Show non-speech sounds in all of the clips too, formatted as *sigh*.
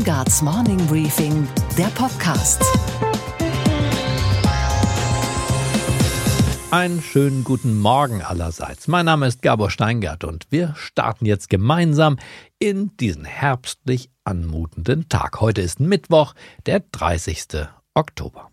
Steingarts Morning Briefing, der Podcast. Einen schönen guten Morgen allerseits. Mein Name ist Gabor Steingart und wir starten jetzt gemeinsam in diesen herbstlich anmutenden Tag. Heute ist Mittwoch, der 30. Oktober.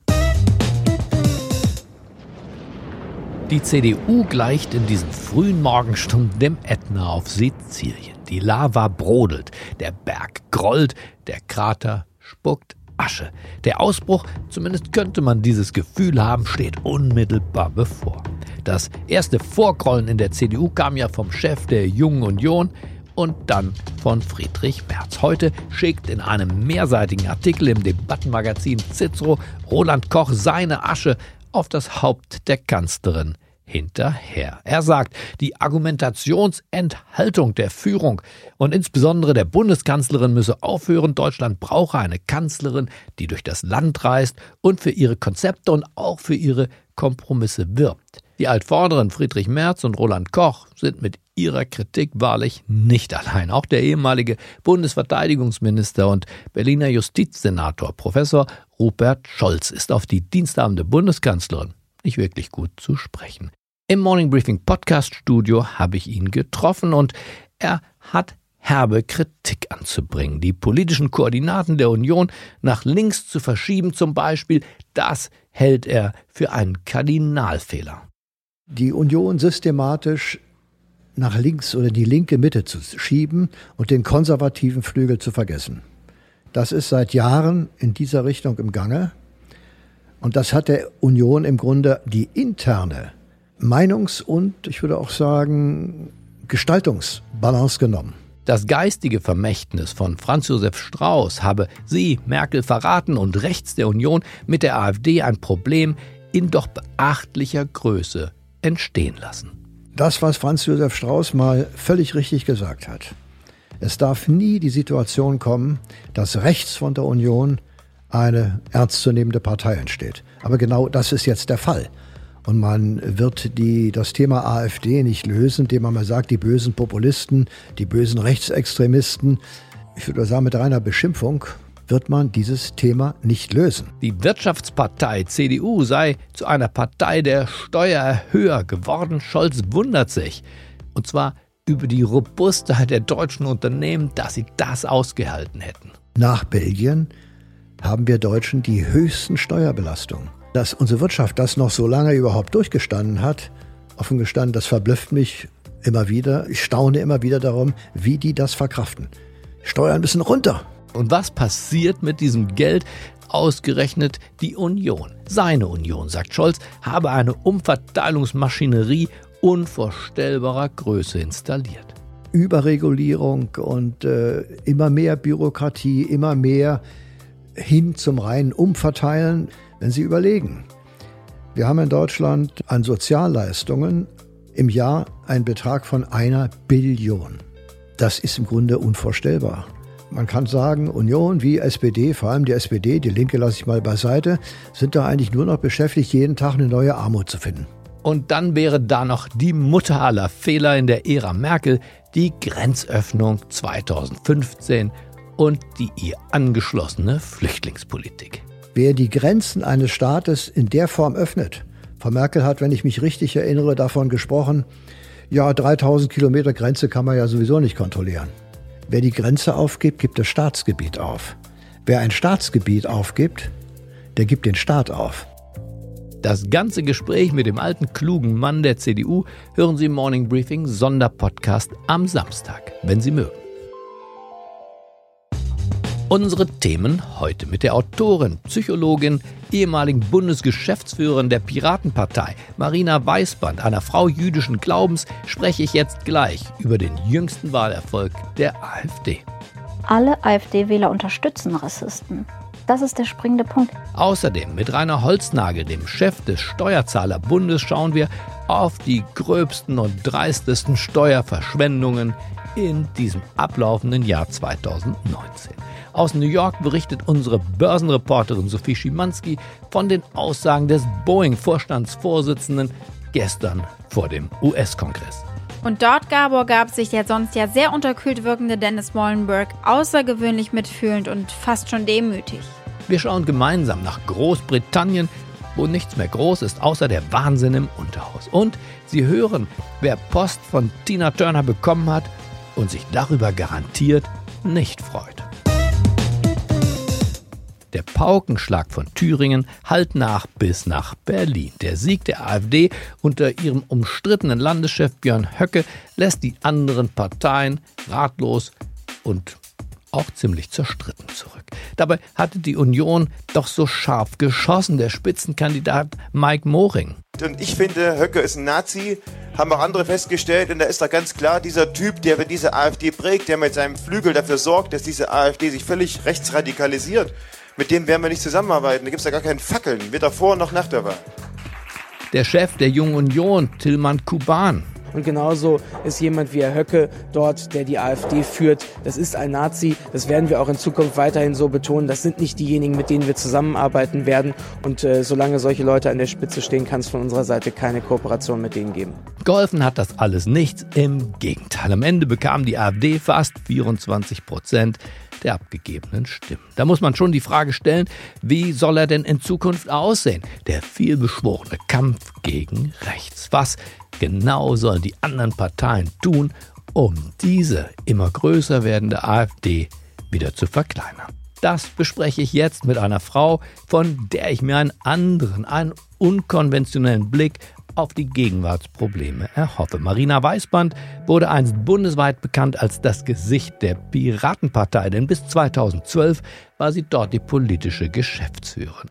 Die CDU gleicht in diesen frühen Morgenstunden dem Ätna auf Sizilien. Die Lava brodelt, der Berg grollt, der Krater spuckt Asche. Der Ausbruch, zumindest könnte man dieses Gefühl haben, steht unmittelbar bevor. Das erste Vorgrollen in der CDU kam ja vom Chef der Jungen Union und dann von Friedrich Merz. Heute schickt in einem mehrseitigen Artikel im Debattenmagazin Cicero Roland Koch seine Asche auf das Haupt der Kanzlerin hinterher. Er sagt, die Argumentationsenthaltung der Führung und insbesondere der Bundeskanzlerin müsse aufhören. Deutschland brauche eine Kanzlerin, die durch das Land reist und für ihre Konzepte und auch für ihre Kompromisse wirbt. Die Altvorderen Friedrich Merz und Roland Koch sind mit ihrer Kritik wahrlich nicht allein. Auch der ehemalige Bundesverteidigungsminister und Berliner Justizsenator Professor Rupert Scholz ist auf die diensthabende Bundeskanzlerin nicht wirklich gut zu sprechen. Im Morning Briefing Podcast Studio habe ich ihn getroffen und er hat herbe Kritik anzubringen. Die politischen Koordinaten der Union nach links zu verschieben zum Beispiel, das hält er für einen Kardinalfehler die Union systematisch nach links oder die linke Mitte zu schieben und den konservativen Flügel zu vergessen. Das ist seit Jahren in dieser Richtung im Gange. Und das hat der Union im Grunde die interne Meinungs- und ich würde auch sagen Gestaltungsbalance genommen. Das geistige Vermächtnis von Franz Josef Strauß habe sie, Merkel, verraten und rechts der Union mit der AfD ein Problem in doch beachtlicher Größe entstehen lassen. Das, was Franz Josef Strauß mal völlig richtig gesagt hat. Es darf nie die Situation kommen, dass rechts von der Union eine ernstzunehmende Partei entsteht. Aber genau das ist jetzt der Fall. Und man wird die, das Thema AfD nicht lösen, indem man mal sagt, die bösen Populisten, die bösen Rechtsextremisten. Ich würde sagen, mit reiner Beschimpfung wird man dieses Thema nicht lösen. Die Wirtschaftspartei CDU sei zu einer Partei der Steuererhöher geworden. Scholz wundert sich. Und zwar über die Robustheit der deutschen Unternehmen, dass sie das ausgehalten hätten. Nach Belgien haben wir Deutschen die höchsten Steuerbelastungen. Dass unsere Wirtschaft das noch so lange überhaupt durchgestanden hat, offen gestanden, das verblüfft mich immer wieder. Ich staune immer wieder darum, wie die das verkraften. Steuern müssen runter. Und was passiert mit diesem Geld? Ausgerechnet die Union. Seine Union, sagt Scholz, habe eine Umverteilungsmaschinerie unvorstellbarer Größe installiert. Überregulierung und äh, immer mehr Bürokratie, immer mehr hin zum reinen Umverteilen. Wenn Sie überlegen, wir haben in Deutschland an Sozialleistungen im Jahr einen Betrag von einer Billion. Das ist im Grunde unvorstellbar. Man kann sagen, Union wie SPD, vor allem die SPD, die Linke lasse ich mal beiseite, sind da eigentlich nur noch beschäftigt, jeden Tag eine neue Armut zu finden. Und dann wäre da noch die Mutter aller Fehler in der Ära Merkel, die Grenzöffnung 2015 und die ihr angeschlossene Flüchtlingspolitik. Wer die Grenzen eines Staates in der Form öffnet, Frau Merkel hat, wenn ich mich richtig erinnere, davon gesprochen, ja, 3000 Kilometer Grenze kann man ja sowieso nicht kontrollieren. Wer die Grenze aufgibt, gibt das Staatsgebiet auf. Wer ein Staatsgebiet aufgibt, der gibt den Staat auf. Das ganze Gespräch mit dem alten klugen Mann der CDU hören Sie im Morning Briefing Sonderpodcast am Samstag, wenn Sie mögen. Unsere Themen heute mit der Autorin, Psychologin, ehemaligen Bundesgeschäftsführerin der Piratenpartei, Marina Weißband, einer Frau jüdischen Glaubens, spreche ich jetzt gleich über den jüngsten Wahlerfolg der AfD. Alle AfD-Wähler unterstützen Rassisten. Das ist der springende Punkt. Außerdem mit Rainer Holznagel, dem Chef des Steuerzahlerbundes, schauen wir auf die gröbsten und dreistesten Steuerverschwendungen in diesem ablaufenden Jahr 2019. Aus New York berichtet unsere Börsenreporterin Sophie Schimanski von den Aussagen des Boeing-Vorstandsvorsitzenden gestern vor dem US-Kongress. Und dort, Gabor, gab sich der sonst ja sehr unterkühlt wirkende Dennis Mollenberg außergewöhnlich mitfühlend und fast schon demütig. Wir schauen gemeinsam nach Großbritannien, wo nichts mehr groß ist, außer der Wahnsinn im Unterhaus. Und Sie hören, wer Post von Tina Turner bekommen hat und sich darüber garantiert nicht freut. Der Paukenschlag von Thüringen hallt nach bis nach Berlin. Der Sieg der AfD unter ihrem umstrittenen Landeschef Björn Höcke lässt die anderen Parteien ratlos und auch ziemlich zerstritten zurück. Dabei hatte die Union doch so scharf geschossen, der Spitzenkandidat Mike Moring. Und ich finde, Höcke ist ein Nazi, haben auch andere festgestellt. Und da ist da ganz klar dieser Typ, der diese AfD prägt, der mit seinem Flügel dafür sorgt, dass diese AfD sich völlig rechtsradikalisiert. Mit dem werden wir nicht zusammenarbeiten. Da gibt es ja gar keinen Fackeln, weder vor noch nach der Wahl. Der Chef der Jungen Union, Tillmann Kuban, und genauso ist jemand wie Herr Höcke dort, der die AfD führt. Das ist ein Nazi. Das werden wir auch in Zukunft weiterhin so betonen. Das sind nicht diejenigen, mit denen wir zusammenarbeiten werden. Und äh, solange solche Leute an der Spitze stehen, kann es von unserer Seite keine Kooperation mit denen geben. Geholfen hat das alles nichts. Im Gegenteil. Am Ende bekam die AfD fast 24 Prozent der abgegebenen Stimmen. Da muss man schon die Frage stellen, wie soll er denn in Zukunft aussehen? Der vielbeschworene Kampf gegen rechts. Was genau sollen die anderen Parteien tun, um diese immer größer werdende AfD wieder zu verkleinern? Das bespreche ich jetzt mit einer Frau, von der ich mir einen anderen, einen unkonventionellen Blick auf die Gegenwartsprobleme erhoffe. Marina Weißband wurde einst bundesweit bekannt als das Gesicht der Piratenpartei, denn bis 2012 war sie dort die politische Geschäftsführerin.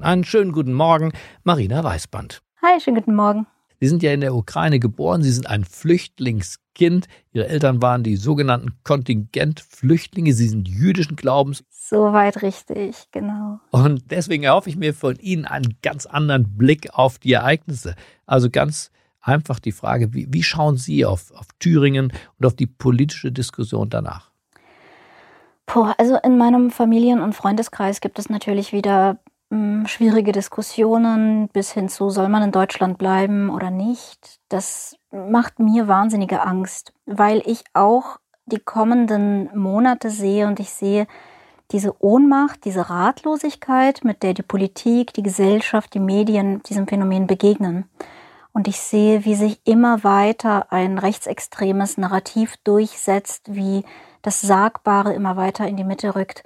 Einen schönen guten Morgen, Marina Weißband. Hi, schönen guten Morgen. Sie sind ja in der Ukraine geboren, Sie sind ein Flüchtlingskind. Ihre Eltern waren die sogenannten Kontingentflüchtlinge. Sie sind jüdischen Glaubens. Soweit richtig, genau. Und deswegen erhoffe ich mir von Ihnen einen ganz anderen Blick auf die Ereignisse. Also ganz einfach die Frage, wie, wie schauen Sie auf, auf Thüringen und auf die politische Diskussion danach? Puh, also in meinem Familien- und Freundeskreis gibt es natürlich wieder schwierige Diskussionen bis hin zu, soll man in Deutschland bleiben oder nicht. Das macht mir wahnsinnige Angst, weil ich auch die kommenden Monate sehe und ich sehe diese Ohnmacht, diese Ratlosigkeit, mit der die Politik, die Gesellschaft, die Medien diesem Phänomen begegnen. Und ich sehe, wie sich immer weiter ein rechtsextremes Narrativ durchsetzt, wie das Sagbare immer weiter in die Mitte rückt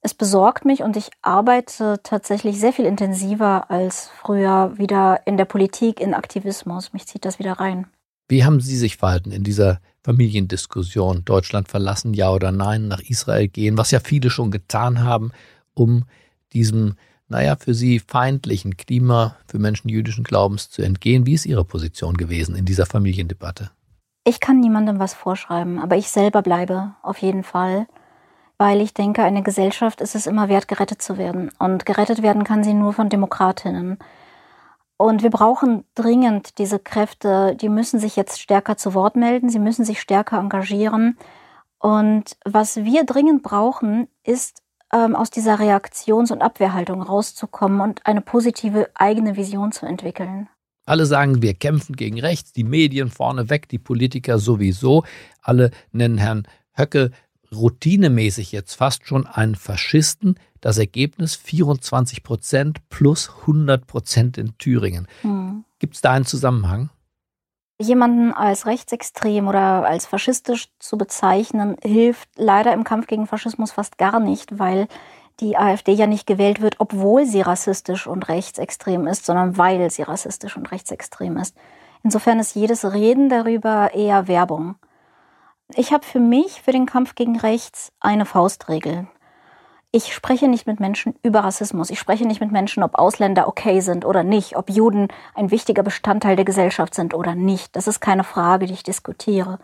es besorgt mich und ich arbeite tatsächlich sehr viel intensiver als früher wieder in der Politik, in Aktivismus. Mich zieht das wieder rein. Wie haben Sie sich verhalten in dieser Familiendiskussion? Deutschland verlassen, ja oder nein, nach Israel gehen, was ja viele schon getan haben, um diesem, naja, für Sie feindlichen Klima für Menschen jüdischen Glaubens zu entgehen. Wie ist Ihre Position gewesen in dieser Familiendebatte? Ich kann niemandem was vorschreiben, aber ich selber bleibe auf jeden Fall weil ich denke, eine Gesellschaft ist es immer wert, gerettet zu werden. Und gerettet werden kann sie nur von Demokratinnen. Und wir brauchen dringend diese Kräfte, die müssen sich jetzt stärker zu Wort melden, sie müssen sich stärker engagieren. Und was wir dringend brauchen, ist ähm, aus dieser Reaktions- und Abwehrhaltung rauszukommen und eine positive eigene Vision zu entwickeln. Alle sagen, wir kämpfen gegen rechts, die Medien vorneweg, die Politiker sowieso. Alle nennen Herrn Höcke routinemäßig jetzt fast schon einen Faschisten. Das Ergebnis 24 Prozent plus 100 Prozent in Thüringen. Mhm. Gibt es da einen Zusammenhang? Jemanden als rechtsextrem oder als faschistisch zu bezeichnen, hilft leider im Kampf gegen Faschismus fast gar nicht, weil die AfD ja nicht gewählt wird, obwohl sie rassistisch und rechtsextrem ist, sondern weil sie rassistisch und rechtsextrem ist. Insofern ist jedes Reden darüber eher Werbung. Ich habe für mich, für den Kampf gegen Rechts, eine Faustregel. Ich spreche nicht mit Menschen über Rassismus. Ich spreche nicht mit Menschen, ob Ausländer okay sind oder nicht, ob Juden ein wichtiger Bestandteil der Gesellschaft sind oder nicht. Das ist keine Frage, die ich diskutiere.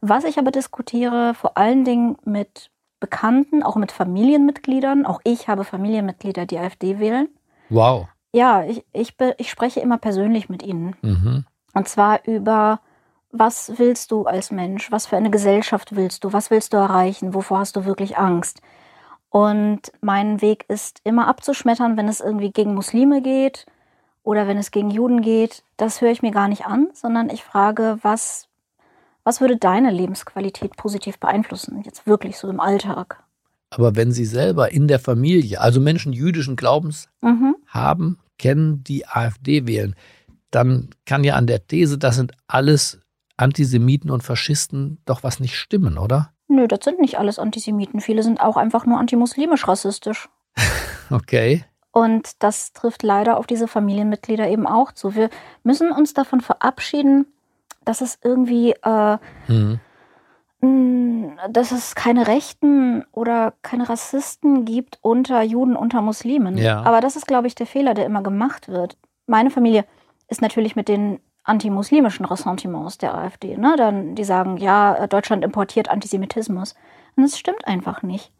Was ich aber diskutiere, vor allen Dingen mit Bekannten, auch mit Familienmitgliedern. Auch ich habe Familienmitglieder, die AfD wählen. Wow. Ja, ich, ich, ich spreche immer persönlich mit ihnen. Mhm. Und zwar über was willst du als Mensch? Was für eine Gesellschaft willst du? Was willst du erreichen? Wovor hast du wirklich Angst? Und mein Weg ist immer abzuschmettern, wenn es irgendwie gegen Muslime geht oder wenn es gegen Juden geht. Das höre ich mir gar nicht an, sondern ich frage, was, Was würde deine Lebensqualität positiv beeinflussen, jetzt wirklich so im Alltag? Aber wenn Sie selber in der Familie, also Menschen jüdischen Glaubens Mhm. haben, kennen, die AfD wählen, dann kann ja an der These, das sind alles Antisemiten und Faschisten, doch was nicht stimmen, oder? Nö, das sind nicht alles Antisemiten. Viele sind auch einfach nur antimuslimisch rassistisch. *laughs* Okay. Und das trifft leider auf diese Familienmitglieder eben auch zu. Wir müssen uns davon verabschieden, dass es irgendwie, äh, Hm. mh, dass es keine Rechten oder keine Rassisten gibt unter Juden, unter Muslimen. Ja. Aber das ist, glaube ich, der Fehler, der immer gemacht wird. Meine Familie ist natürlich mit den antimuslimischen Ressentiments der AfD. Ne? Dann, die sagen, ja, Deutschland importiert Antisemitismus. Und das stimmt einfach nicht.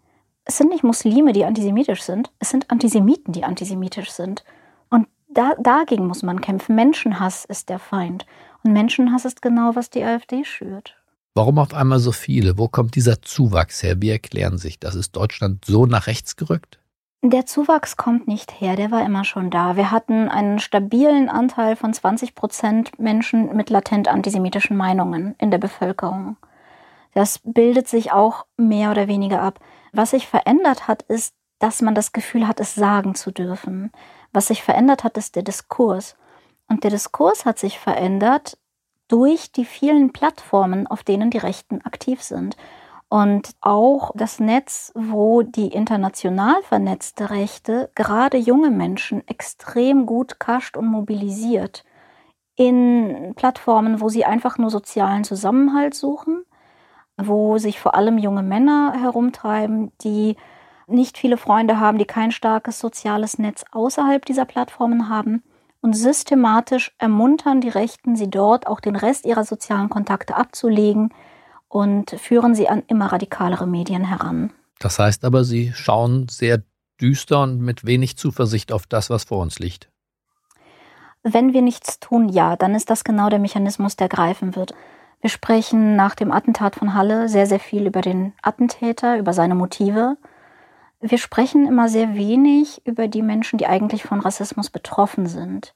Es sind nicht Muslime, die antisemitisch sind. Es sind Antisemiten, die antisemitisch sind. Und da, dagegen muss man kämpfen. Menschenhass ist der Feind. Und Menschenhass ist genau, was die AfD schürt. Warum auf einmal so viele? Wo kommt dieser Zuwachs her? Wie erklären sich das? Ist Deutschland so nach rechts gerückt? Der Zuwachs kommt nicht her, der war immer schon da. Wir hatten einen stabilen Anteil von 20 Prozent Menschen mit latent antisemitischen Meinungen in der Bevölkerung. Das bildet sich auch mehr oder weniger ab. Was sich verändert hat, ist, dass man das Gefühl hat, es sagen zu dürfen. Was sich verändert hat, ist der Diskurs. Und der Diskurs hat sich verändert durch die vielen Plattformen, auf denen die Rechten aktiv sind. Und auch das Netz, wo die international vernetzte Rechte gerade junge Menschen extrem gut kascht und mobilisiert. In Plattformen, wo sie einfach nur sozialen Zusammenhalt suchen, wo sich vor allem junge Männer herumtreiben, die nicht viele Freunde haben, die kein starkes soziales Netz außerhalb dieser Plattformen haben und systematisch ermuntern die Rechten, sie dort auch den Rest ihrer sozialen Kontakte abzulegen und führen sie an immer radikalere Medien heran. Das heißt aber, Sie schauen sehr düster und mit wenig Zuversicht auf das, was vor uns liegt. Wenn wir nichts tun, ja, dann ist das genau der Mechanismus, der greifen wird. Wir sprechen nach dem Attentat von Halle sehr, sehr viel über den Attentäter, über seine Motive. Wir sprechen immer sehr wenig über die Menschen, die eigentlich von Rassismus betroffen sind.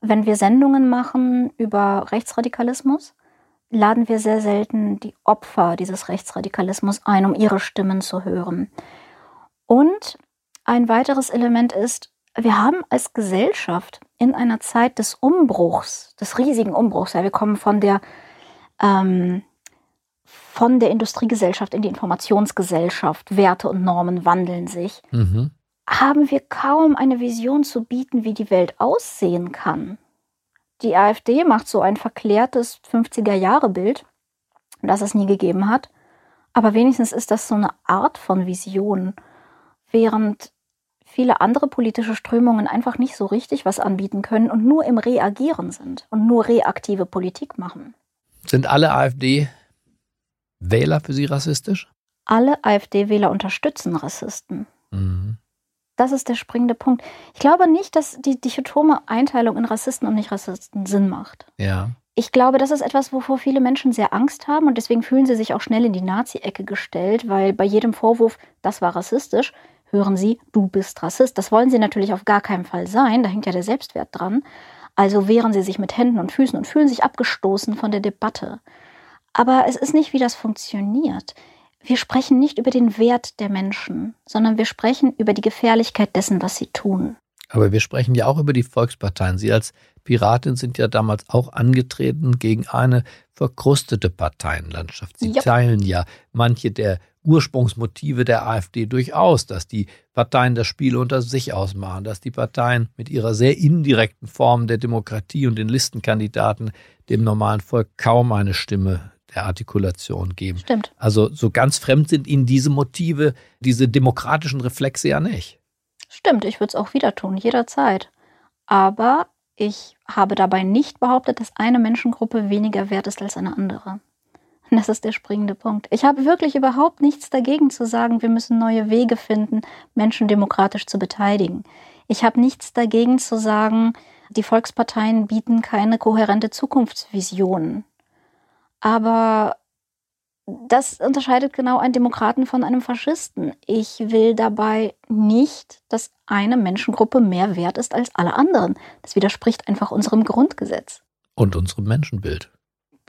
Wenn wir Sendungen machen über Rechtsradikalismus, laden wir sehr selten die Opfer dieses Rechtsradikalismus ein, um ihre Stimmen zu hören. Und ein weiteres Element ist, wir haben als Gesellschaft in einer Zeit des Umbruchs, des riesigen Umbruchs, ja, wir kommen von der ähm, von der Industriegesellschaft in die Informationsgesellschaft, Werte und Normen wandeln sich, Mhm. haben wir kaum eine Vision zu bieten, wie die Welt aussehen kann. Die AfD macht so ein verklärtes 50er-Jahre-Bild, das es nie gegeben hat. Aber wenigstens ist das so eine Art von Vision, während viele andere politische Strömungen einfach nicht so richtig was anbieten können und nur im Reagieren sind und nur reaktive Politik machen. Sind alle AfD-Wähler für Sie rassistisch? Alle AfD-Wähler unterstützen Rassisten. Mhm. Das ist der springende Punkt. Ich glaube nicht, dass die dichotome Einteilung in Rassisten und Nicht-Rassisten Sinn macht. Ja. Ich glaube, das ist etwas, wovor viele Menschen sehr Angst haben und deswegen fühlen sie sich auch schnell in die Nazi-Ecke gestellt, weil bei jedem Vorwurf, das war rassistisch, hören sie, du bist Rassist. Das wollen sie natürlich auf gar keinen Fall sein, da hängt ja der Selbstwert dran. Also wehren sie sich mit Händen und Füßen und fühlen sich abgestoßen von der Debatte. Aber es ist nicht, wie das funktioniert. Wir sprechen nicht über den Wert der Menschen, sondern wir sprechen über die Gefährlichkeit dessen, was sie tun. Aber wir sprechen ja auch über die Volksparteien. Sie als Piratin sind ja damals auch angetreten gegen eine verkrustete Parteienlandschaft. Sie Ja. teilen ja manche der Ursprungsmotive der AfD durchaus, dass die Parteien das Spiel unter sich ausmachen, dass die Parteien mit ihrer sehr indirekten Form der Demokratie und den Listenkandidaten dem normalen Volk kaum eine Stimme der Artikulation geben. Stimmt. Also so ganz fremd sind ihnen diese Motive, diese demokratischen Reflexe ja nicht. Stimmt, ich würde es auch wieder tun, jederzeit. Aber ich habe dabei nicht behauptet, dass eine Menschengruppe weniger wert ist als eine andere. Und Das ist der springende Punkt. Ich habe wirklich überhaupt nichts dagegen zu sagen, wir müssen neue Wege finden, Menschen demokratisch zu beteiligen. Ich habe nichts dagegen zu sagen, die Volksparteien bieten keine kohärente Zukunftsvision. Aber das unterscheidet genau einen Demokraten von einem Faschisten. Ich will dabei nicht, dass eine Menschengruppe mehr wert ist als alle anderen. Das widerspricht einfach unserem Grundgesetz. Und unserem Menschenbild.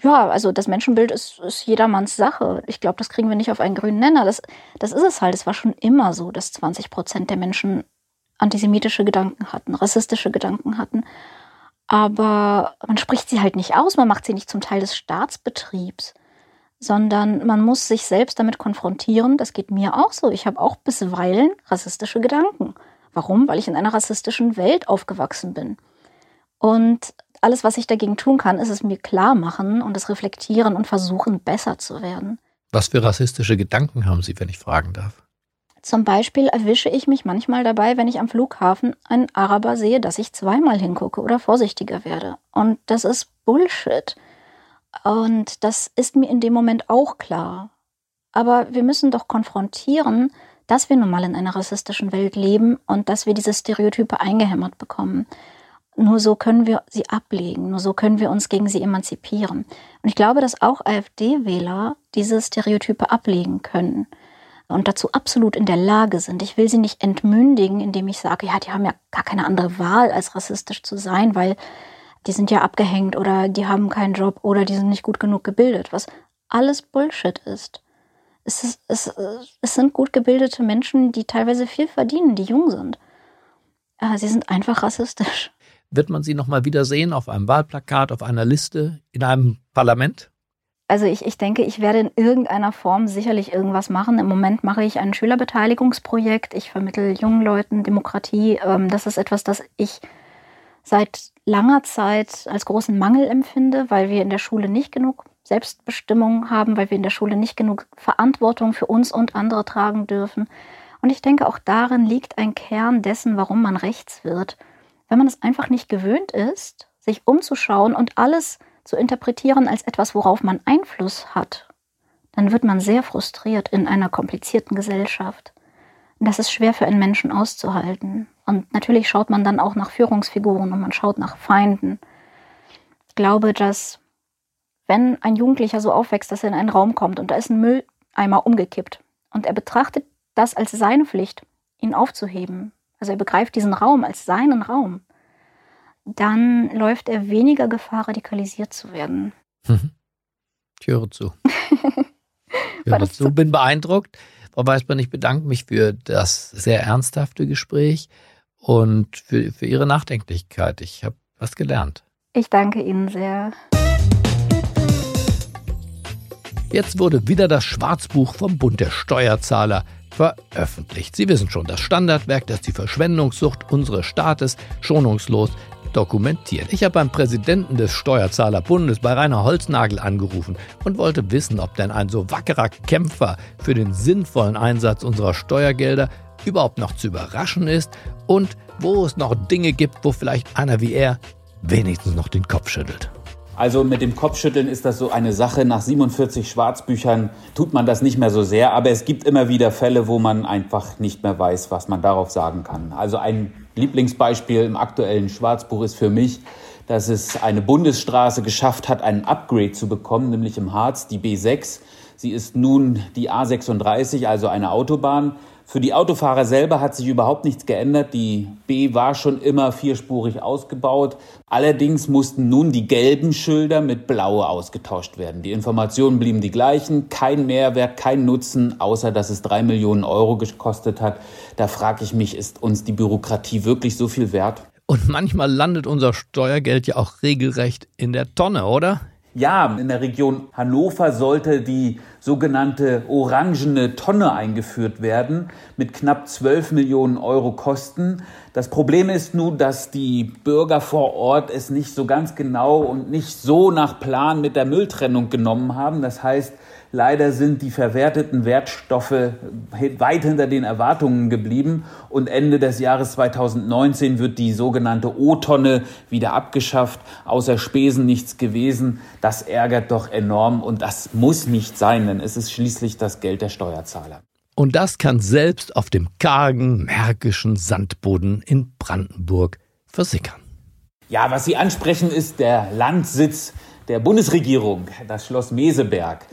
ja, also das Menschenbild ist, ist jedermanns Sache. Ich glaube, das kriegen wir nicht auf einen grünen Nenner. Das, das ist es halt. Es war schon immer so, dass 20 Prozent der Menschen antisemitische Gedanken hatten, rassistische Gedanken hatten. Aber man spricht sie halt nicht aus, man macht sie nicht zum Teil des Staatsbetriebs, sondern man muss sich selbst damit konfrontieren. Das geht mir auch so. Ich habe auch bisweilen rassistische Gedanken. Warum? Weil ich in einer rassistischen Welt aufgewachsen bin. Und alles, was ich dagegen tun kann, ist es mir klar machen und es reflektieren und versuchen, besser zu werden. Was für rassistische Gedanken haben Sie, wenn ich fragen darf? Zum Beispiel erwische ich mich manchmal dabei, wenn ich am Flughafen einen Araber sehe, dass ich zweimal hingucke oder vorsichtiger werde. Und das ist Bullshit. Und das ist mir in dem Moment auch klar. Aber wir müssen doch konfrontieren, dass wir nun mal in einer rassistischen Welt leben und dass wir diese Stereotype eingehämmert bekommen. Nur so können wir sie ablegen, nur so können wir uns gegen sie emanzipieren. Und ich glaube, dass auch AfD-Wähler diese Stereotype ablegen können und dazu absolut in der Lage sind. Ich will sie nicht entmündigen, indem ich sage, ja, die haben ja gar keine andere Wahl, als rassistisch zu sein, weil die sind ja abgehängt oder die haben keinen Job oder die sind nicht gut genug gebildet, was alles Bullshit ist. Es, ist, es, es sind gut gebildete Menschen, die teilweise viel verdienen, die jung sind. Sie sind einfach rassistisch. Wird man sie nochmal wiedersehen auf einem Wahlplakat, auf einer Liste, in einem Parlament? Also ich, ich denke, ich werde in irgendeiner Form sicherlich irgendwas machen. Im Moment mache ich ein Schülerbeteiligungsprojekt. Ich vermittle jungen Leuten Demokratie. Ähm, das ist etwas, das ich seit langer Zeit als großen Mangel empfinde, weil wir in der Schule nicht genug Selbstbestimmung haben, weil wir in der Schule nicht genug Verantwortung für uns und andere tragen dürfen. Und ich denke, auch darin liegt ein Kern dessen, warum man rechts wird wenn man es einfach nicht gewöhnt ist, sich umzuschauen und alles zu interpretieren als etwas, worauf man Einfluss hat, dann wird man sehr frustriert in einer komplizierten Gesellschaft. Das ist schwer für einen Menschen auszuhalten. Und natürlich schaut man dann auch nach Führungsfiguren und man schaut nach Feinden. Ich glaube, dass wenn ein Jugendlicher so aufwächst, dass er in einen Raum kommt und da ist ein Mülleimer umgekippt und er betrachtet das als seine Pflicht, ihn aufzuheben, also er begreift diesen Raum als seinen Raum, dann läuft er weniger Gefahr, radikalisiert zu werden. Mhm. Ich höre zu. *laughs* Ich höre zu, bin beeindruckt. Frau Weißmann, ich bedanke mich für das sehr ernsthafte Gespräch und für, für Ihre Nachdenklichkeit. Ich habe was gelernt. Ich danke Ihnen sehr. Jetzt wurde wieder das Schwarzbuch vom Bund der Steuerzahler veröffentlicht. Sie wissen schon, das Standardwerk, das die Verschwendungssucht unseres Staates schonungslos dokumentiert. Ich habe beim Präsidenten des Steuerzahlerbundes bei Rainer Holznagel angerufen und wollte wissen, ob denn ein so wackerer Kämpfer für den sinnvollen Einsatz unserer Steuergelder überhaupt noch zu überraschen ist und wo es noch Dinge gibt, wo vielleicht einer wie er wenigstens noch den Kopf schüttelt. Also mit dem Kopfschütteln ist das so eine Sache. Nach 47 Schwarzbüchern tut man das nicht mehr so sehr, aber es gibt immer wieder Fälle, wo man einfach nicht mehr weiß, was man darauf sagen kann. Also ein Lieblingsbeispiel im aktuellen Schwarzbuch ist für mich, dass es eine Bundesstraße geschafft hat, einen Upgrade zu bekommen, nämlich im Harz, die B6. Sie ist nun die A36, also eine Autobahn. Für die Autofahrer selber hat sich überhaupt nichts geändert. Die B war schon immer vierspurig ausgebaut. Allerdings mussten nun die gelben Schilder mit blaue ausgetauscht werden. Die Informationen blieben die gleichen. Kein Mehrwert, kein Nutzen, außer dass es drei Millionen Euro gekostet hat. Da frage ich mich, ist uns die Bürokratie wirklich so viel wert? Und manchmal landet unser Steuergeld ja auch regelrecht in der Tonne, oder? Ja, in der Region Hannover sollte die sogenannte orangene Tonne eingeführt werden mit knapp 12 Millionen Euro Kosten. Das Problem ist nun, dass die Bürger vor Ort es nicht so ganz genau und nicht so nach Plan mit der Mülltrennung genommen haben. Das heißt, Leider sind die verwerteten Wertstoffe weit hinter den Erwartungen geblieben und Ende des Jahres 2019 wird die sogenannte O-Tonne wieder abgeschafft. Außer Spesen nichts gewesen. Das ärgert doch enorm und das muss nicht sein, denn es ist schließlich das Geld der Steuerzahler. Und das kann selbst auf dem kargen, märkischen Sandboden in Brandenburg versickern. Ja, was Sie ansprechen, ist der Landsitz der Bundesregierung, das Schloss Meseberg.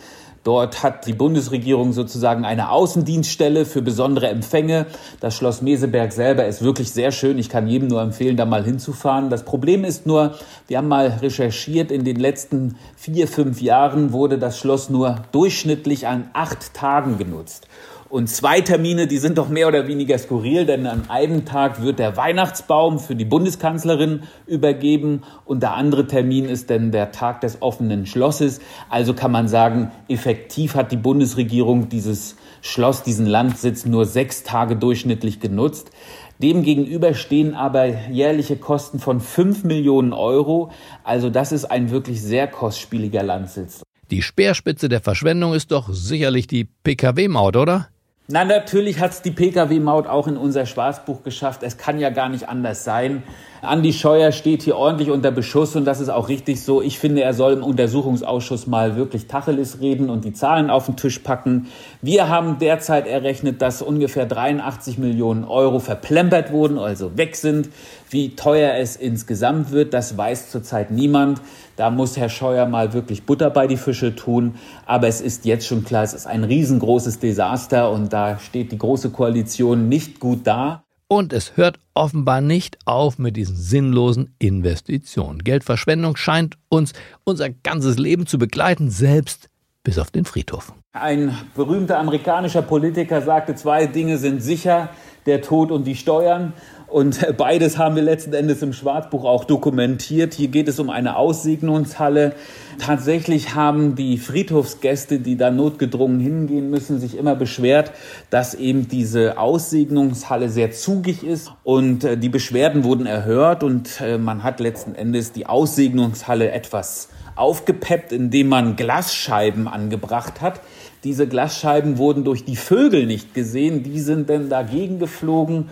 Dort hat die Bundesregierung sozusagen eine Außendienststelle für besondere Empfänge. Das Schloss Meseberg selber ist wirklich sehr schön. Ich kann jedem nur empfehlen, da mal hinzufahren. Das Problem ist nur, wir haben mal recherchiert, in den letzten vier, fünf Jahren wurde das Schloss nur durchschnittlich an acht Tagen genutzt. Und zwei Termine, die sind doch mehr oder weniger skurril, denn an einem Tag wird der Weihnachtsbaum für die Bundeskanzlerin übergeben und der andere Termin ist dann der Tag des offenen Schlosses. Also kann man sagen, effektiv hat die Bundesregierung dieses Schloss, diesen Landsitz nur sechs Tage durchschnittlich genutzt. Demgegenüber stehen aber jährliche Kosten von fünf Millionen Euro. Also das ist ein wirklich sehr kostspieliger Landsitz. Die Speerspitze der Verschwendung ist doch sicherlich die Pkw-Maut, oder? Na, natürlich hat's die Pkw-Maut auch in unser Schwarzbuch geschafft. Es kann ja gar nicht anders sein. Andi Scheuer steht hier ordentlich unter Beschuss und das ist auch richtig so. Ich finde, er soll im Untersuchungsausschuss mal wirklich Tacheles reden und die Zahlen auf den Tisch packen. Wir haben derzeit errechnet, dass ungefähr 83 Millionen Euro verplempert wurden, also weg sind. Wie teuer es insgesamt wird, das weiß zurzeit niemand. Da muss Herr Scheuer mal wirklich Butter bei die Fische tun. Aber es ist jetzt schon klar, es ist ein riesengroßes Desaster und da steht die Große Koalition nicht gut da. Und es hört offenbar nicht auf mit diesen sinnlosen Investitionen. Geldverschwendung scheint uns unser ganzes Leben zu begleiten, selbst bis auf den Friedhof. Ein berühmter amerikanischer Politiker sagte, zwei Dinge sind sicher, der Tod und die Steuern. Und *laughs* beides haben wir letzten Endes im Schwarzbuch auch dokumentiert. Hier geht es um eine Aussegnungshalle. Tatsächlich haben die Friedhofsgäste, die da notgedrungen hingehen müssen, sich immer beschwert, dass eben diese Aussegnungshalle sehr zugig ist. Und äh, die Beschwerden wurden erhört und äh, man hat letzten Endes die Aussegnungshalle etwas aufgepeppt, indem man Glasscheiben angebracht hat. Diese Glasscheiben wurden durch die Vögel nicht gesehen, die sind dann dagegen geflogen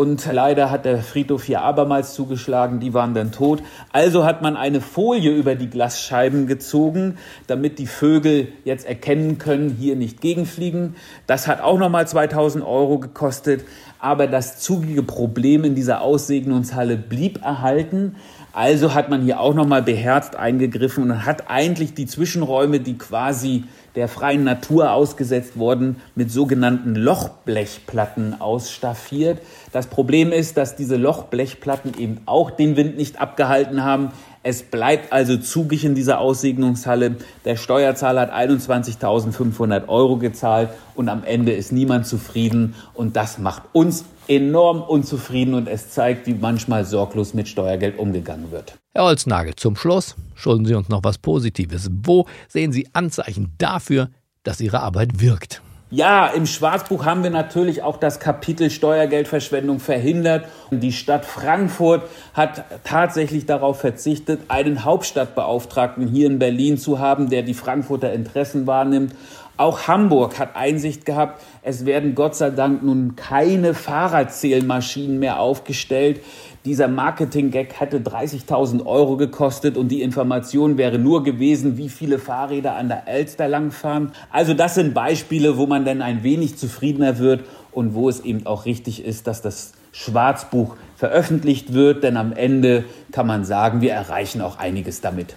und leider hat der Friedhof hier abermals zugeschlagen, die waren dann tot. Also hat man eine Folie über die Glasscheiben gezogen, damit die Vögel jetzt erkennen können, hier nicht gegenfliegen. Das hat auch nochmal 2000 Euro gekostet. Aber das zugige Problem in dieser Aussegnungshalle blieb erhalten. Also hat man hier auch nochmal beherzt eingegriffen und hat eigentlich die Zwischenräume, die quasi der freien Natur ausgesetzt worden, mit sogenannten Lochblechplatten ausstaffiert. Das Problem ist, dass diese Lochblechplatten eben auch den Wind nicht abgehalten haben. Es bleibt also zugig in dieser Aussegnungshalle. Der Steuerzahler hat 21.500 Euro gezahlt und am Ende ist niemand zufrieden. Und das macht uns enorm unzufrieden und es zeigt, wie manchmal sorglos mit Steuergeld umgegangen wird. Herr Holznagel, zum Schluss schulden Sie uns noch was Positives. Wo sehen Sie Anzeichen dafür, dass Ihre Arbeit wirkt? Ja, im Schwarzbuch haben wir natürlich auch das Kapitel Steuergeldverschwendung verhindert. Die Stadt Frankfurt hat tatsächlich darauf verzichtet, einen Hauptstadtbeauftragten hier in Berlin zu haben, der die Frankfurter Interessen wahrnimmt. Auch Hamburg hat Einsicht gehabt, es werden Gott sei Dank nun keine Fahrradzählmaschinen mehr aufgestellt. Dieser Marketing-Gag hätte 30.000 Euro gekostet und die Information wäre nur gewesen, wie viele Fahrräder an der Elster langfahren. Also das sind Beispiele, wo man dann ein wenig zufriedener wird und wo es eben auch richtig ist, dass das Schwarzbuch veröffentlicht wird, denn am Ende kann man sagen, wir erreichen auch einiges damit.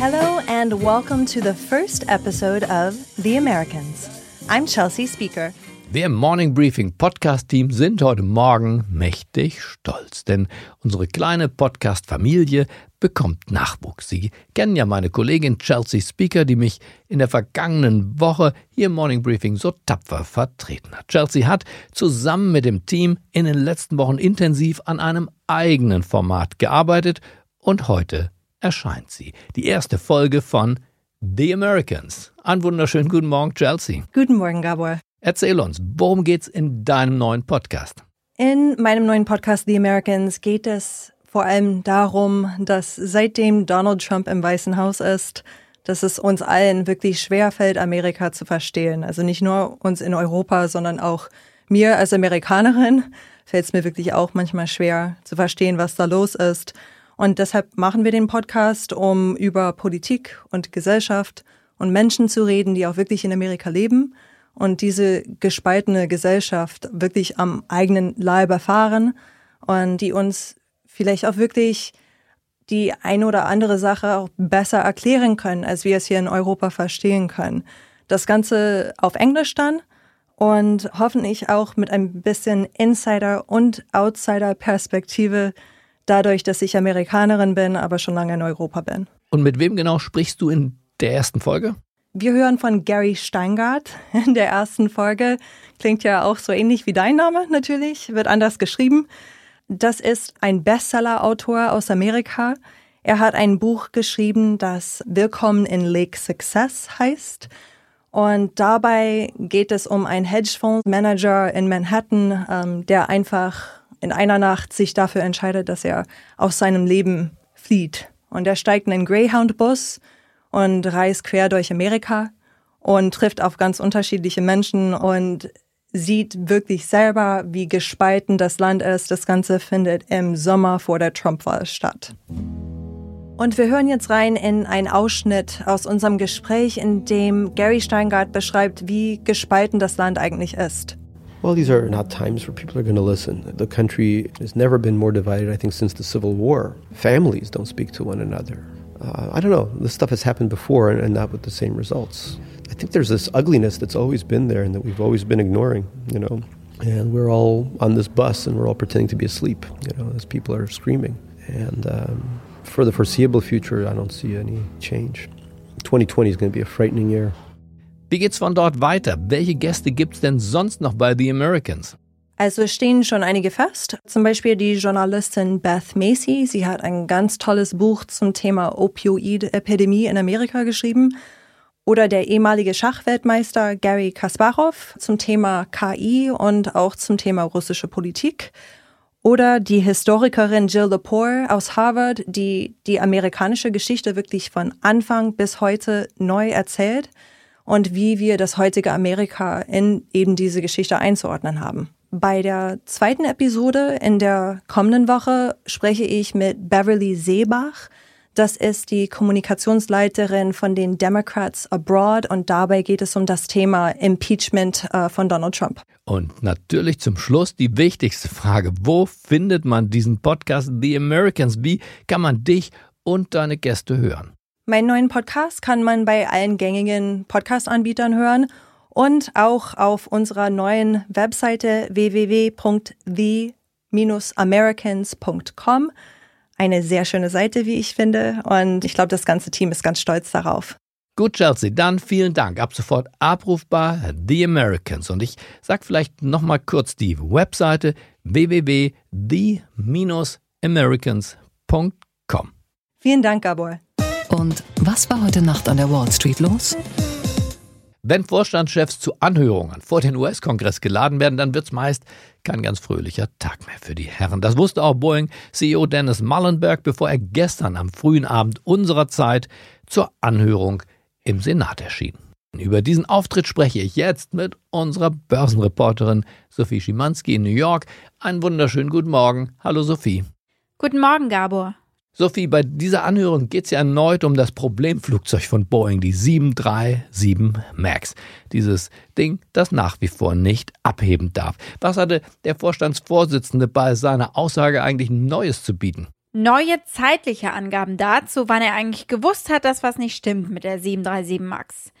Hello, and welcome to the first episode of The Americans. I'm Chelsea Speaker. Wir im Morning Briefing Podcast Team sind heute Morgen mächtig stolz, denn unsere kleine Podcast Familie bekommt Nachwuchs. Sie kennen ja meine Kollegin Chelsea Speaker, die mich in der vergangenen Woche hier im Morning Briefing so tapfer vertreten hat. Chelsea hat zusammen mit dem Team in den letzten Wochen intensiv an einem eigenen Format gearbeitet und heute erscheint sie. Die erste Folge von The Americans. Einen wunderschönen guten Morgen, Chelsea. Guten Morgen, Gabor. Erzähl uns, worum geht's in deinem neuen Podcast? In meinem neuen Podcast The Americans geht es vor allem darum, dass seitdem Donald Trump im Weißen Haus ist, dass es uns allen wirklich schwer fällt, Amerika zu verstehen. Also nicht nur uns in Europa, sondern auch mir als Amerikanerin fällt es mir wirklich auch manchmal schwer zu verstehen, was da los ist. Und deshalb machen wir den Podcast, um über Politik und Gesellschaft und Menschen zu reden, die auch wirklich in Amerika leben und diese gespaltene Gesellschaft wirklich am eigenen Leib erfahren und die uns vielleicht auch wirklich die ein oder andere Sache auch besser erklären können, als wir es hier in Europa verstehen können. Das Ganze auf Englisch dann und hoffentlich auch mit ein bisschen Insider- und Outsider-Perspektive, dadurch, dass ich Amerikanerin bin, aber schon lange in Europa bin. Und mit wem genau sprichst du in der ersten Folge? Wir hören von Gary Steingart in der ersten Folge. Klingt ja auch so ähnlich wie dein Name natürlich, wird anders geschrieben. Das ist ein Bestseller-Autor aus Amerika. Er hat ein Buch geschrieben, das Willkommen in Lake Success heißt. Und dabei geht es um einen Hedgefondsmanager in Manhattan, ähm, der einfach in einer Nacht sich dafür entscheidet, dass er aus seinem Leben flieht. Und er steigt in einen Greyhound-Bus und reist quer durch Amerika und trifft auf ganz unterschiedliche Menschen und sieht wirklich selber, wie gespalten das Land ist. Das Ganze findet im Sommer vor der Trump-Wahl statt. Und wir hören jetzt rein in einen Ausschnitt aus unserem Gespräch, in dem Gary Steingart beschreibt, wie gespalten das Land eigentlich ist. Well, these are not times where people are going to listen. The country has never been more divided, I think, since the Civil War. Families don't speak to one another. Uh, I don't know. This stuff has happened before and, and not with the same results. I think there's this ugliness that's always been there and that we've always been ignoring, you know. And we're all on this bus and we're all pretending to be asleep, you know, as people are screaming. And um, for the foreseeable future, I don't see any change. 2020 is going to be a frightening year. Wie geht's von dort weiter? Welche Gäste gibt's denn sonst noch bei The Americans? Also es stehen schon einige fest. Zum Beispiel die Journalistin Beth Macy. Sie hat ein ganz tolles Buch zum Thema Opioid-Epidemie in Amerika geschrieben. Oder der ehemalige Schachweltmeister Gary Kasparov zum Thema KI und auch zum Thema russische Politik. Oder die Historikerin Jill Lepore aus Harvard, die die amerikanische Geschichte wirklich von Anfang bis heute neu erzählt und wie wir das heutige Amerika in eben diese Geschichte einzuordnen haben. Bei der zweiten Episode in der kommenden Woche spreche ich mit Beverly Seebach. Das ist die Kommunikationsleiterin von den Democrats Abroad und dabei geht es um das Thema Impeachment äh, von Donald Trump. Und natürlich zum Schluss die wichtigste Frage. Wo findet man diesen Podcast The Americans? Wie kann man dich und deine Gäste hören? Meinen neuen Podcast kann man bei allen gängigen Podcast-Anbietern hören und auch auf unserer neuen Webseite www.the-americans.com eine sehr schöne Seite, wie ich finde. Und ich glaube, das ganze Team ist ganz stolz darauf. Gut, Chelsea, dann vielen Dank. Ab sofort abrufbar The Americans. Und ich sage vielleicht nochmal kurz die Webseite www.the-americans.com. Vielen Dank, Gabor. Und was war heute Nacht an der Wall Street los? Wenn Vorstandschefs zu Anhörungen vor den US-Kongress geladen werden, dann wird es meist kein ganz fröhlicher Tag mehr für die Herren. Das wusste auch Boeing-CEO Dennis Mullenberg, bevor er gestern am frühen Abend unserer Zeit zur Anhörung im Senat erschien. Über diesen Auftritt spreche ich jetzt mit unserer Börsenreporterin Sophie Schimanski in New York. Einen wunderschönen guten Morgen. Hallo Sophie. Guten Morgen, Gabor. Sophie, bei dieser Anhörung geht es ja erneut um das Problemflugzeug von Boeing, die 737 MAX. Dieses Ding, das nach wie vor nicht abheben darf. Was hatte der Vorstandsvorsitzende bei seiner Aussage eigentlich Neues zu bieten? Neue zeitliche Angaben dazu, wann er eigentlich gewusst hat, dass was nicht stimmt mit der 737 MAX.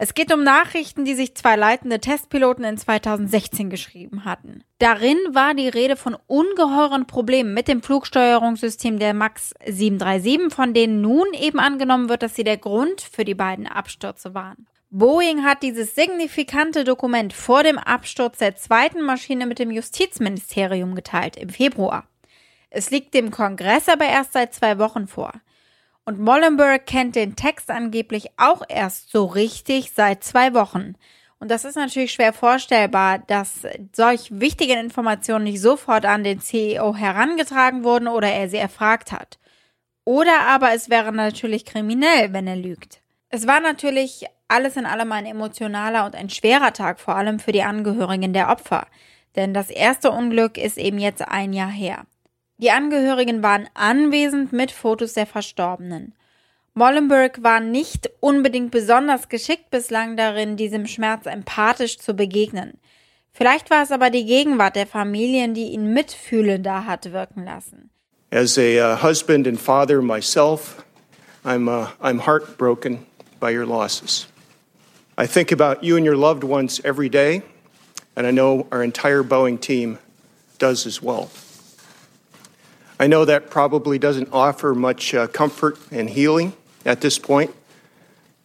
Es geht um Nachrichten, die sich zwei leitende Testpiloten in 2016 geschrieben hatten. Darin war die Rede von ungeheuren Problemen mit dem Flugsteuerungssystem der MAX 737, von denen nun eben angenommen wird, dass sie der Grund für die beiden Abstürze waren. Boeing hat dieses signifikante Dokument vor dem Absturz der zweiten Maschine mit dem Justizministerium geteilt im Februar. Es liegt dem Kongress aber erst seit zwei Wochen vor. Und Mollenberg kennt den Text angeblich auch erst so richtig seit zwei Wochen. Und das ist natürlich schwer vorstellbar, dass solch wichtige Informationen nicht sofort an den CEO herangetragen wurden oder er sie erfragt hat. Oder aber es wäre natürlich kriminell, wenn er lügt. Es war natürlich alles in allem ein emotionaler und ein schwerer Tag, vor allem für die Angehörigen der Opfer. Denn das erste Unglück ist eben jetzt ein Jahr her. Die Angehörigen waren anwesend mit Fotos der Verstorbenen. Mollenberg war nicht unbedingt besonders geschickt bislang darin, diesem Schmerz empathisch zu begegnen. Vielleicht war es aber die Gegenwart der Familien, die ihn mitfühlender hat wirken lassen. As a uh, husband and father myself, I'm, uh, I'm heartbroken by your losses. I think about you and your loved ones every day, and I know our entire Boeing team does as well. I know that probably doesn't offer much uh, comfort and healing at this point,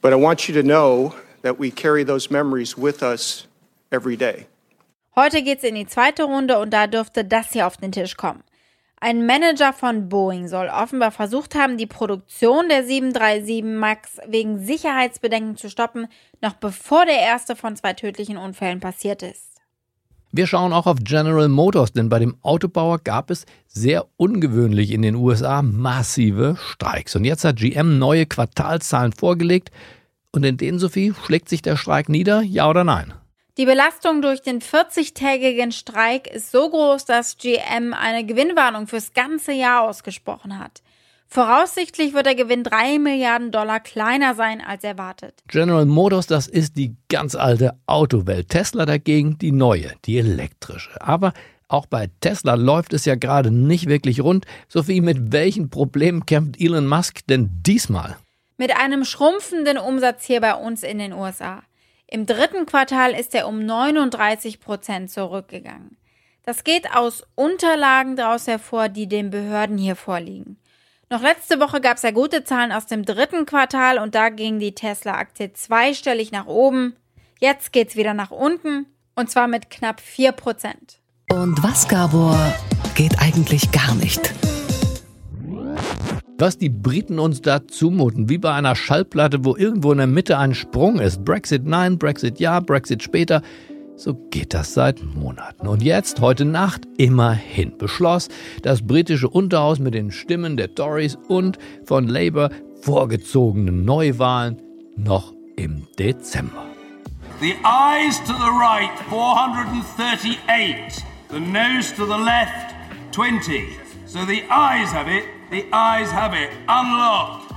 but I want you to know that we carry those memories with us every day. Heute geht's in die zweite Runde und da dürfte das hier auf den Tisch kommen. Ein Manager von Boeing soll offenbar versucht haben, die Produktion der 737 MAX wegen Sicherheitsbedenken zu stoppen, noch bevor der erste von zwei tödlichen Unfällen passiert ist. Wir schauen auch auf General Motors, denn bei dem Autobauer gab es sehr ungewöhnlich in den USA massive Streiks. Und jetzt hat GM neue Quartalszahlen vorgelegt. Und in denen, Sophie, schlägt sich der Streik nieder, ja oder nein? Die Belastung durch den 40-tägigen Streik ist so groß, dass GM eine Gewinnwarnung fürs ganze Jahr ausgesprochen hat. Voraussichtlich wird der Gewinn 3 Milliarden Dollar kleiner sein als erwartet. General Motors, das ist die ganz alte Autowelt. Tesla dagegen die neue, die elektrische. Aber auch bei Tesla läuft es ja gerade nicht wirklich rund. Sophie, mit welchen Problemen kämpft Elon Musk denn diesmal? Mit einem schrumpfenden Umsatz hier bei uns in den USA. Im dritten Quartal ist er um 39 Prozent zurückgegangen. Das geht aus Unterlagen daraus hervor, die den Behörden hier vorliegen. Noch letzte Woche gab es ja gute Zahlen aus dem dritten Quartal und da ging die Tesla-Aktie zweistellig nach oben. Jetzt geht's wieder nach unten und zwar mit knapp 4%. Und was, Gabor, geht eigentlich gar nicht? Was die Briten uns da zumuten, wie bei einer Schallplatte, wo irgendwo in der Mitte ein Sprung ist. Brexit nein, Brexit ja, Brexit später. So geht das seit Monaten. Und jetzt, heute Nacht, immerhin beschloss das britische Unterhaus mit den Stimmen der Tories und von Labour vorgezogenen Neuwahlen noch im Dezember. The ayes to the right 438, the noes to the left 20. So the ayes have it, the ayes have it. Unlocked.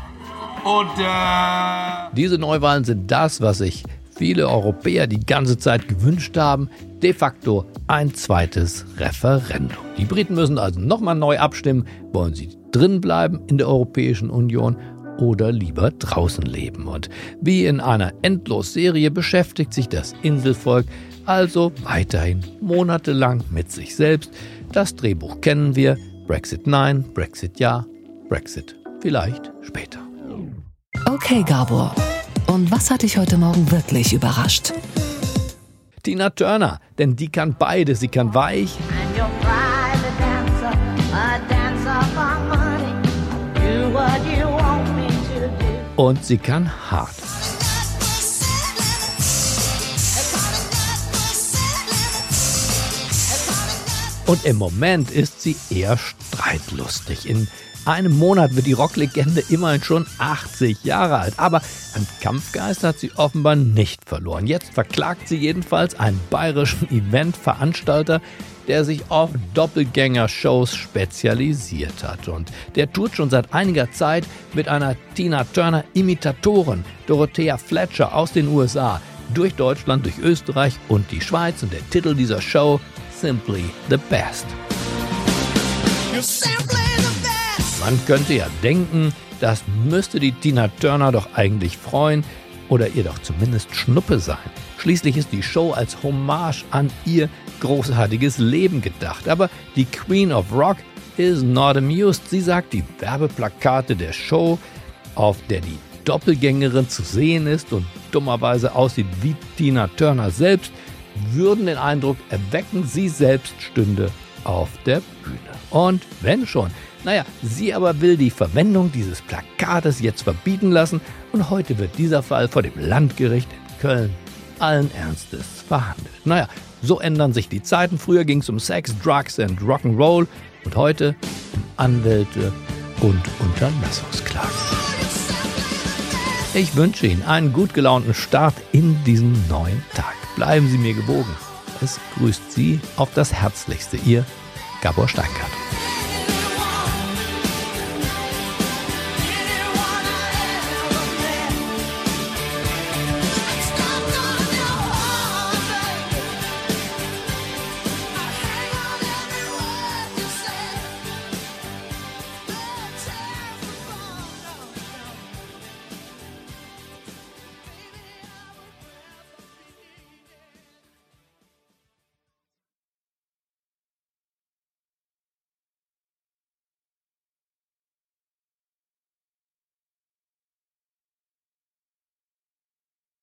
Order. Diese Neuwahlen sind das, was ich viele Europäer die ganze Zeit gewünscht haben, de facto ein zweites Referendum. Die Briten müssen also nochmal neu abstimmen, wollen sie drin bleiben in der Europäischen Union oder lieber draußen leben. Und wie in einer Endlosserie beschäftigt sich das Inselvolk also weiterhin monatelang mit sich selbst. Das Drehbuch kennen wir. Brexit nein, Brexit ja, Brexit vielleicht später. Okay, Gabor. Und was hat dich heute Morgen wirklich überrascht? Tina Turner, denn die kann beides. Sie kann weich und sie kann hart. Und im Moment ist sie eher streitlustig. In einem Monat wird die Rocklegende immerhin schon 80 Jahre alt. Aber an Kampfgeist hat sie offenbar nicht verloren. Jetzt verklagt sie jedenfalls einen bayerischen *laughs* Eventveranstalter, der sich auf Doppelgänger-Shows spezialisiert hat. Und der tut schon seit einiger Zeit mit einer Tina Turner-Imitatorin, Dorothea Fletcher aus den USA, durch Deutschland, durch Österreich und die Schweiz. Und der Titel dieser Show, Simply the Best. Man könnte ja denken, das müsste die Tina Turner doch eigentlich freuen oder ihr doch zumindest Schnuppe sein. Schließlich ist die Show als Hommage an ihr großartiges Leben gedacht. Aber die Queen of Rock is not amused. Sie sagt, die Werbeplakate der Show, auf der die Doppelgängerin zu sehen ist und dummerweise aussieht wie Tina Turner selbst, würden den Eindruck erwecken, sie selbst stünde auf der Bühne. Und wenn schon, naja, sie aber will die Verwendung dieses Plakates jetzt verbieten lassen und heute wird dieser Fall vor dem Landgericht in Köln allen Ernstes verhandelt. Naja, so ändern sich die Zeiten. Früher ging es um Sex, Drugs und Rock'n'Roll und heute um Anwälte und Unterlassungsklagen. Ich wünsche Ihnen einen gut gelaunten Start in diesen neuen Tag. Bleiben Sie mir gewogen. Es grüßt Sie auf das Herzlichste, Ihr Gabor Steingart.